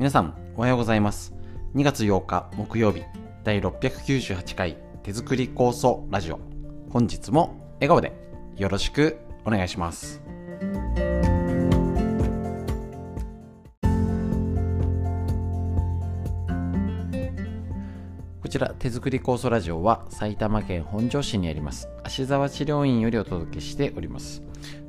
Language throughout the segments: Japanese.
皆さんおはようございます。2月8日木曜日第698回手作り酵素ラジオ。本日も笑顔でよろしくお願いします。こちら手作り酵素ラジオは埼玉県本庄市にあります芦沢治療院よりお届けしております。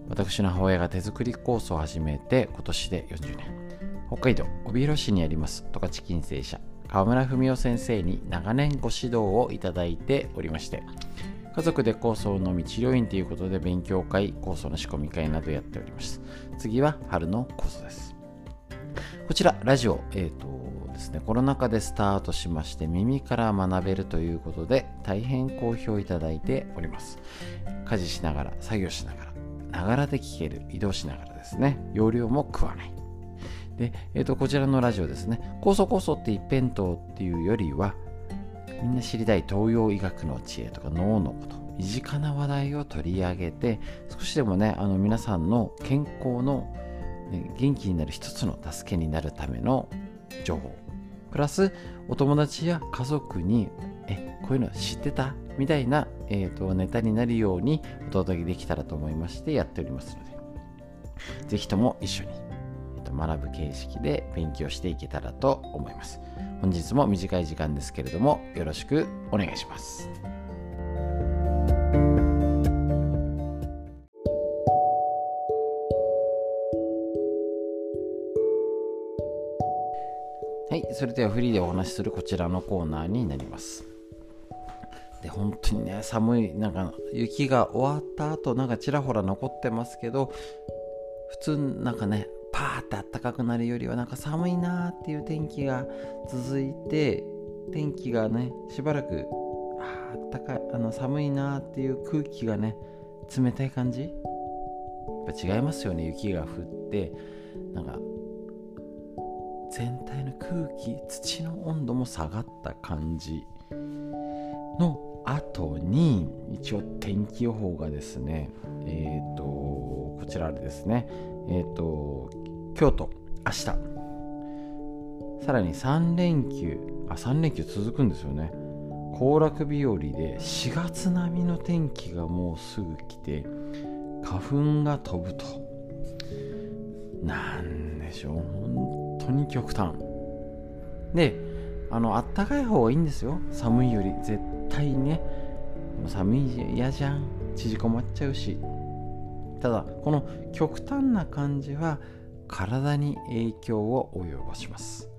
私の母親が手作り酵素を始めて今年で40年。北海道帯広市にあります十勝金星社川村文夫先生に長年ご指導をいただいておりまして家族で酵素のみ治療院ということで勉強会酵素の仕込み会などやっております。次は春の酵素です。こちらラジオえっ、ー、とですねコロナ禍でスタートしまして耳から学べるということで大変好評いただいております。家事しながら作業しながらながらで聞ける移動しながらですね容量も食わない。で、えー、とこちらのラジオですね。酵素酵素って一辺倒っていうよりはみんな知りたい東洋医学の知恵とか脳のこと身近な話題を取り上げて少しでもねあの皆さんの健康の、ね、元気になる一つの助けになるための情報。プラスお友達や家族にえこういうの知ってたみたいな、えーと、ネタになるようにお届けできたらと思いましてやっておりますのでぜひとも一緒に学ぶ形式で勉強していけたらと思います。本日も短い時間ですけれどもよろしくお願いします。はい、それではフリーでお話しするこちらのコーナーになります。で、本当にね、寒い、なんか雪が終わった後、なんかちらほら残ってますけど、普通なんかね、ーってあったかくなるよりはなんか寒いなっていう天気が続いて天気がねしばらくあったかいあの寒いなっていう空気がね冷たい感じ？やっぱ違いますよね雪が降って。なんか全体の空気土の温度も下がった感じ。の後に一応天気予報がですねえっ、ー、とこちらでですね。えっ、ー、と京都明日。さらに3連休あ3連休続くんですよね。行楽日和で4月並みの天気がもうすぐ来て花粉が飛ぶと。なんでしょう。本当に極端。であのあったかい方がいいんですよ。寒いより。絶対ね。寒い嫌じゃん。縮こまっちゃうし。ただこの極端な感じは体に影響を及ぼします。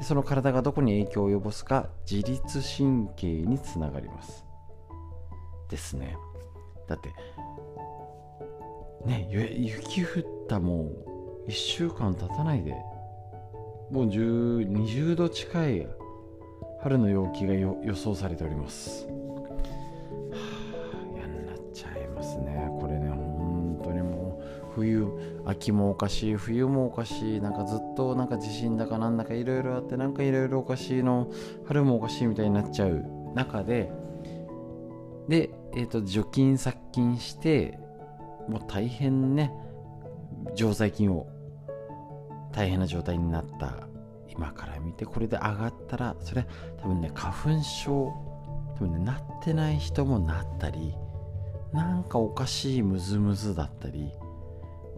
その体がどこに影響を及ぼすか自律神経につながります。ですね。だってね雪降ったもう1週間経たないでもう10 20度近い春の陽気が予想されております。冬秋もおかしい冬もおかしいなんかずっとなんか地震だかなんだかいろいろあってなんかいろいろおかしいの春もおかしいみたいになっちゃう中でで、えーと、除菌殺菌してもう大変ね常在菌を大変な状態になった。今から見てこれで上がったらそれ多分ね花粉症多分ねなってない人もなったりなんかおかしいムズムズだったり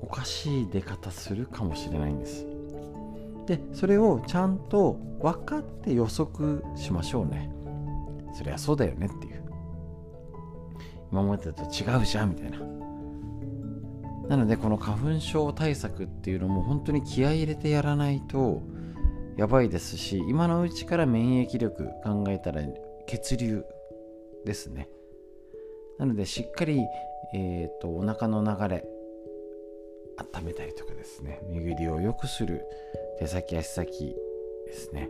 おかしい出方するかもしれないんです。でそれをちゃんと分かって予測しましょうね。そりゃそうだよねっていう。今までだと違うじゃんみたいな。なのでこの花粉症対策っていうのも本当に気合い入れてやらないとやばいですし今のうちから免疫力考えたら血流ですね。なのでしっかり、えーとお腹の流れ温めたりとかですね。巡りを良くする手先足先ですね。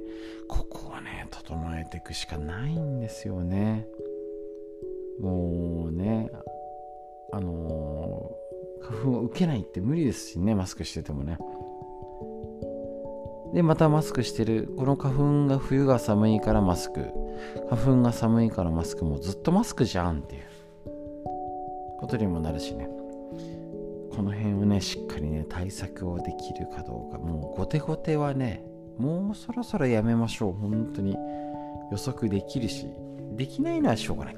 ここをね整えていくしかないんですよね。もうねあのー、花粉を受けないって無理ですしねマスクしててもね。でまたマスクしてる。この花粉が冬が寒いからマスク。花粉が寒いからマスクもずっとマスクじゃんっていうことにもなるしね。この辺ねしっかりね対策をできるかどうか。もう後手後手はねもうそろそろやめましょう。本当に。予測できるし。できないのはしょうがない。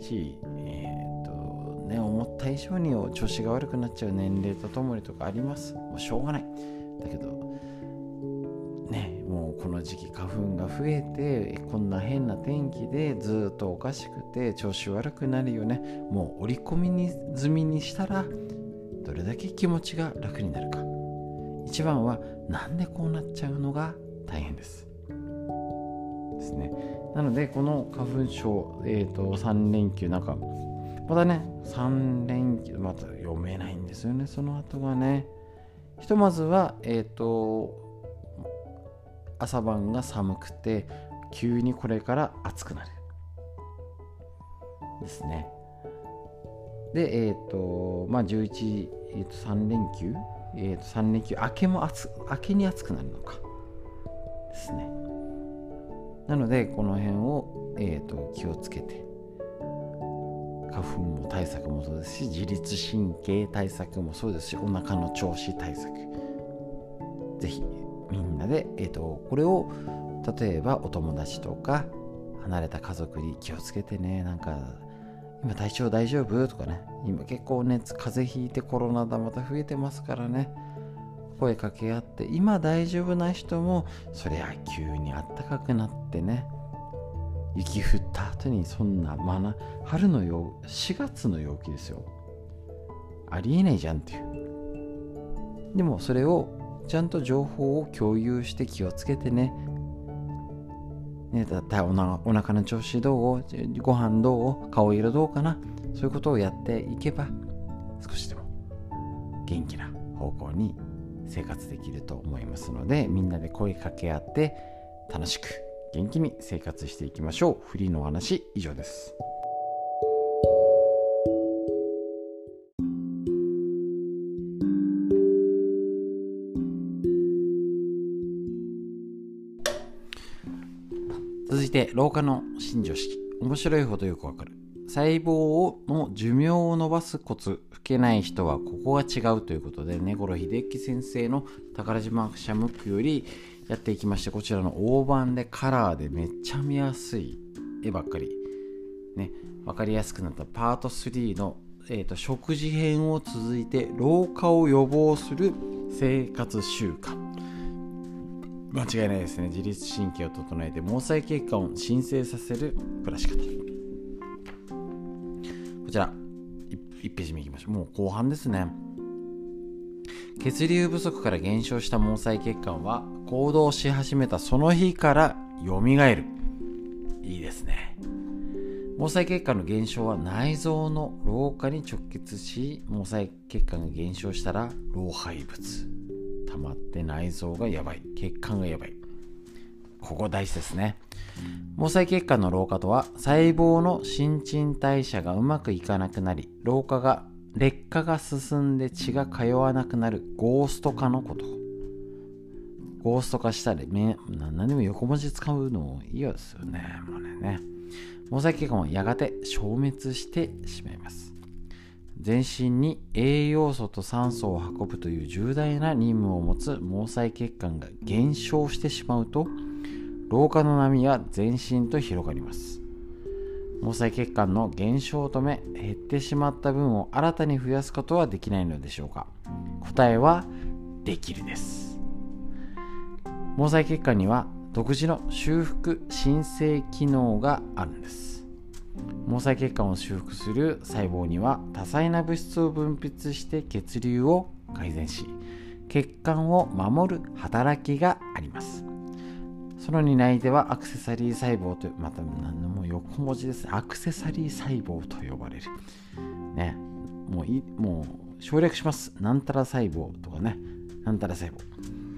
しえー、っとね思った以上に調子が悪くなっちゃう。年齢とともにとかあります。もうしょうがない。だけどねもうこの時期花粉が増えてこんな変な天気でずっとおかしくて調子悪くなるよね。もう織り込みに済みにしたらどれだけ気持ちが楽になるか。一番はなんでこうなっちゃうのが大変です。ですね。なのでこの花粉症、えーと、3連休なんかまたね3連休また読めないんですよねその後がね。ひとまずはえっ、ー、と朝晩が寒くて急にこれから暑くなる。ですね。でえっ、ー、とまあ11、えー、と3連休えー、と3連休明けも暑明けに暑くなるのかですね。なのでこの辺を、えーと、気をつけて花粉も対策もそうですし自律神経対策もそうですしお腹の調子対策。ぜひみんなで、えーと、これを例えばお友達とか離れた家族に気をつけてねなんか今体調大丈夫？とかね。今結構熱風邪ひいてコロナだまた増えてますからね。声かけ合って今大丈夫な人もそりゃ急にあったかくなってね。雪降った後にそんなまな春の陽4月の陽気ですよ。ありえないじゃんっていう。でもそれをちゃんと情報を共有して気をつけてね。ね、だったおなお腹の調子どう？ご飯どう？顔色どうかな？そういうことをやっていけば少しでも元気な方向に生活できると思いますのでみんなで声かけ合って楽しく元気に生活していきましょう。フリーのお話以上です。老化の新常識。面白いほどよくわかる。細胞の寿命を伸ばすコツ。老けない人はここが違うということで根室秀樹先生の宝島シャムックよりやっていきましてこちらの大判でカラーでめっちゃ見やすい絵ばっかり。ね。分かりやすくなったパート3の、えーと、食事編を続いて老化を予防する生活習慣。間違いないですね。自律神経を整えて毛細血管を鎮静させる暮らし方。こちら 1, ページ目いきましょう。もう後半ですね。血流不足から減少した毛細血管は行動し始めたその日から蘇る。いいですね。毛細血管の減少は内臓の老化に直結し毛細血管が減少したら老廃物。溜まって内臓がやばい。血管がやばい。ここ大事ですね。毛細血管の老化とは細胞の新陳代謝がうまくいかなくなり老化が劣化が進んで血が通わなくなるゴースト化のこと。ゴースト化したり何でも横文字使うのいいですよね。もうね。毛細血管はやがて消滅してしまいます。全身に栄養素と酸素を運ぶという重大な任務を持つ毛細血管が減少してしまうと老化の波は全身と広がります。毛細血管の減少を止め減ってしまった分を新たに増やすことはできないのでしょうか。答えはできるです。毛細血管には独自の修復申請機能があるんです。毛細血管を修復する細胞には多彩な物質を分泌して血流を改善し血管を守る働きがあります。その担い手はアクセサリー細胞とまた何でも横文字です。アクセサリー細胞と呼ばれる。ね。もういもう省略します。なんたら細胞とかね。なんたら細胞。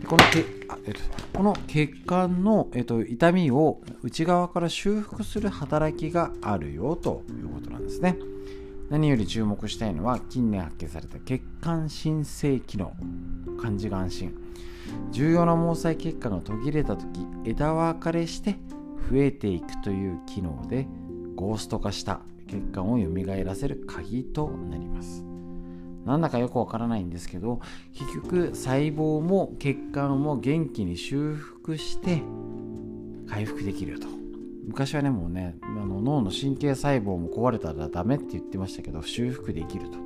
このけあ、えっと、この血管の、えっと、痛みを内側から修復する働きがあるよということなんですね。何より注目したいのは近年発見された血管新生機能漢字が安心重要な毛細血管が途切れた時枝分かれして増えていくという機能でゴースト化した血管を蘇らせる鍵となります。なんだかよくわからないんですけど結局細胞も血管も元気に修復して回復できると。昔はねもうねあの脳の神経細胞も壊れたらダメって言ってましたけど修復できると。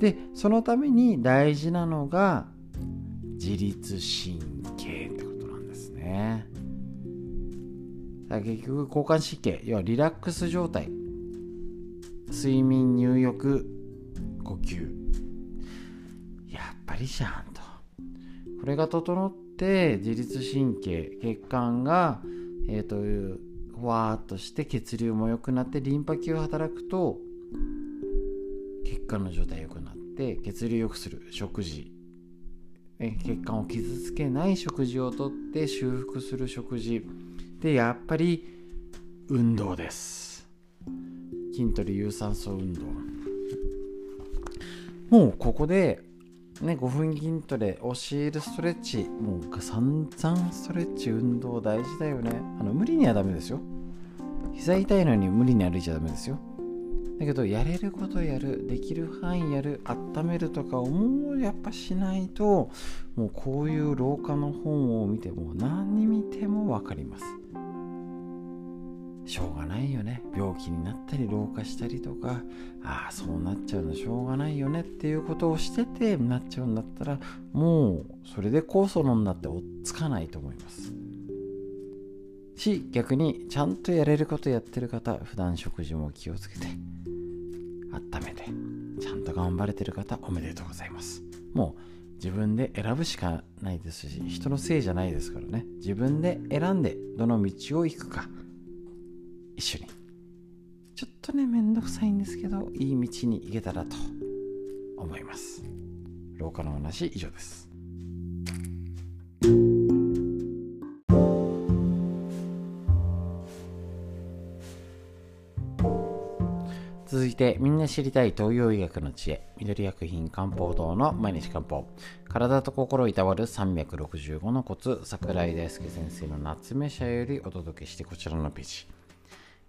でそのために大事なのが自律神経ってことなんですね。結局交感神経要はリラックス状態。睡眠入浴呼吸。やっぱりじゃんと。これが整って自律神経血管がえ、ー、とふわーっとして血流も良くなってリンパ球が働くと血管の状態良くなって血流良くする。食事。血管を傷つけない食事をとって修復する食事。でやっぱり運動です。筋トレ有酸素運動。もうここでね、5分筋トレ、教えるストレッチ、もう散々ストレッチ、運動大事だよね。あの無理にはダメですよ。膝痛いのに無理に歩いちゃダメですよ。だけど、やれることやる、できる範囲やる、温めるとかをもうやっぱしないと、もうこういう廊下の本を見ても何見ても分かります。しょうがないよね。病気になったり老化したりとかああそうなっちゃうのしょうがないよねっていうことをしててなっちゃうんだったらもうそれで酵素飲んだって追っつかないと思います。し逆にちゃんとやれることやってる方普段食事も気をつけて温めてちゃんと頑張れてる方おめでとうございます。もう自分で選ぶしかないですし人のせいじゃないですからね。自分で選んでどの道を行くか。一緒に。ちょっとねめんどくさいんですけどいい道に行けたらと思います。廊下の話以上です。続いてみんな知りたい東洋医学の知恵。緑薬品漢方堂の毎日漢方。体と心いたわる365のコツ。桜井大輔先生の夏目社よりお届けしてこちらのページ。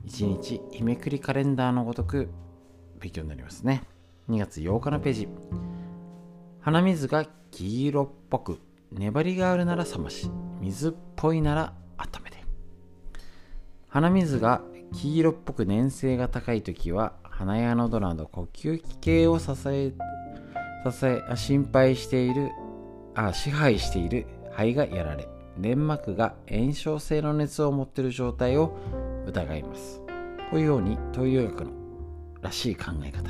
一日日めくりカレンダーのごとく勉強になりますね。2月8日のページ。鼻水が黄色っぽく粘りがあるなら冷まし水っぽいなら温めて。鼻水が黄色っぽく粘性が高い時は鼻や喉など呼吸器系を支え支え心配しているあ支配している肺がやられ粘膜が炎症性の熱を持っている状態を疑います。こういうように東洋医学のらしい考え方。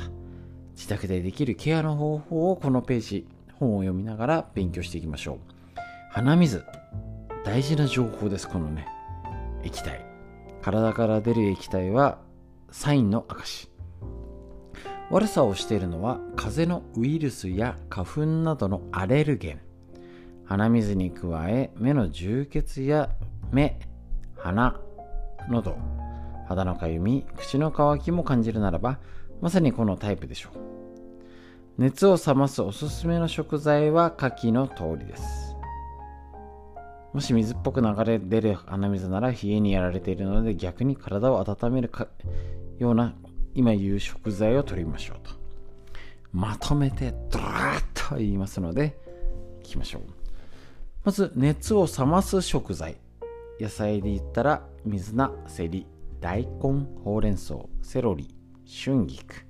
自宅でできるケアの方法をこのページ本を読みながら勉強していきましょう。鼻水大事な情報ですこのね液体。体から出る液体はサインの証悪さをしているのは風邪のウイルスや花粉などのアレルゲン。鼻水に加え目の充血や目鼻喉肌のかゆみ口の渇きも感じるならばまさにこのタイプでしょう。熱を冷ますおすすめの食材は下記の通りです。もし水っぽく流れ出る鼻水なら冷えにやられているので逆に体を温めるかような今言う食材を取りましょうと。まとめてドラッと言いますのでいきましょう。まず熱を冷ます食材。野菜で言ったら水菜セリ大根ほうれん草セロリ春菊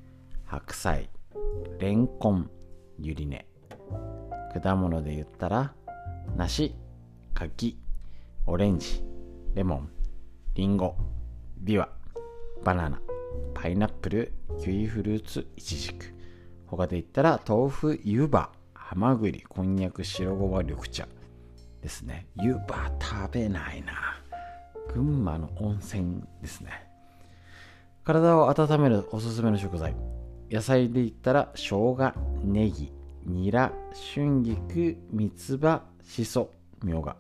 白菜レンコンゆり根。果物で言ったら梨柿オレンジレモンリンゴビワバナナパイナップルキウイフルーツイチジク。他で言ったら豆腐湯葉ハマグリこんにゃく白ごま緑茶ですね。湯葉食べないな。群馬の温泉ですね。体を温めるおすすめの食材。野菜で言ったら生姜ネギニラ春菊三つ葉しそみょうが。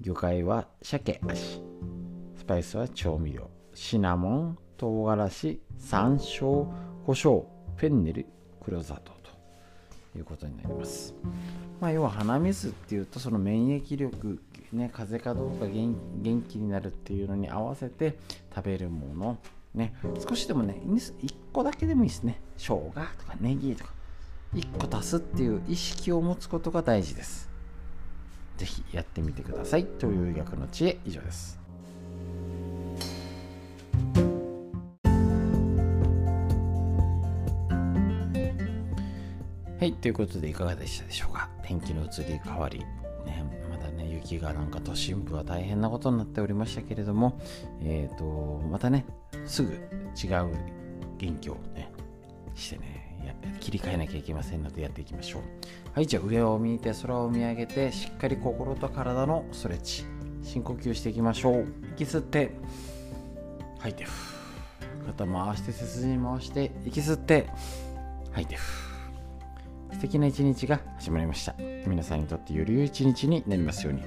魚介は鮭足。スパイスは調味料。シナモン唐辛子山椒胡椒フェンネル黒砂糖と。いうことになります。まあ要は鼻水っていうとその免疫力ね、風邪かどうか元気になるっていうのに合わせて食べるもの、ね、少しでもね、1個だけでもいいですね。生姜とかネギとか。1個足すっていう意識を持つことが大事です。是非やってみてください。という医学の知恵。以上です。はい。ということでいかがでしたでしょうか？天気の移り変わり。雪がなんか都心部は大変なことになっておりましたけれどもえ、ー、とまたねすぐ違う元気をねしてね切り替えなきゃいけませんのでやっていきましょう。はいじゃあ上を見て空を見上げてしっかり心と体のストレッチ深呼吸していきましょう。息吸って吐いて肩回して背筋回して息吸って吐いて素敵な一日が始まりました。皆さんにとってより良い一日になりますように。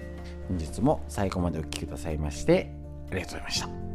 本日も最後までお聴きくださいましてありがとうございました。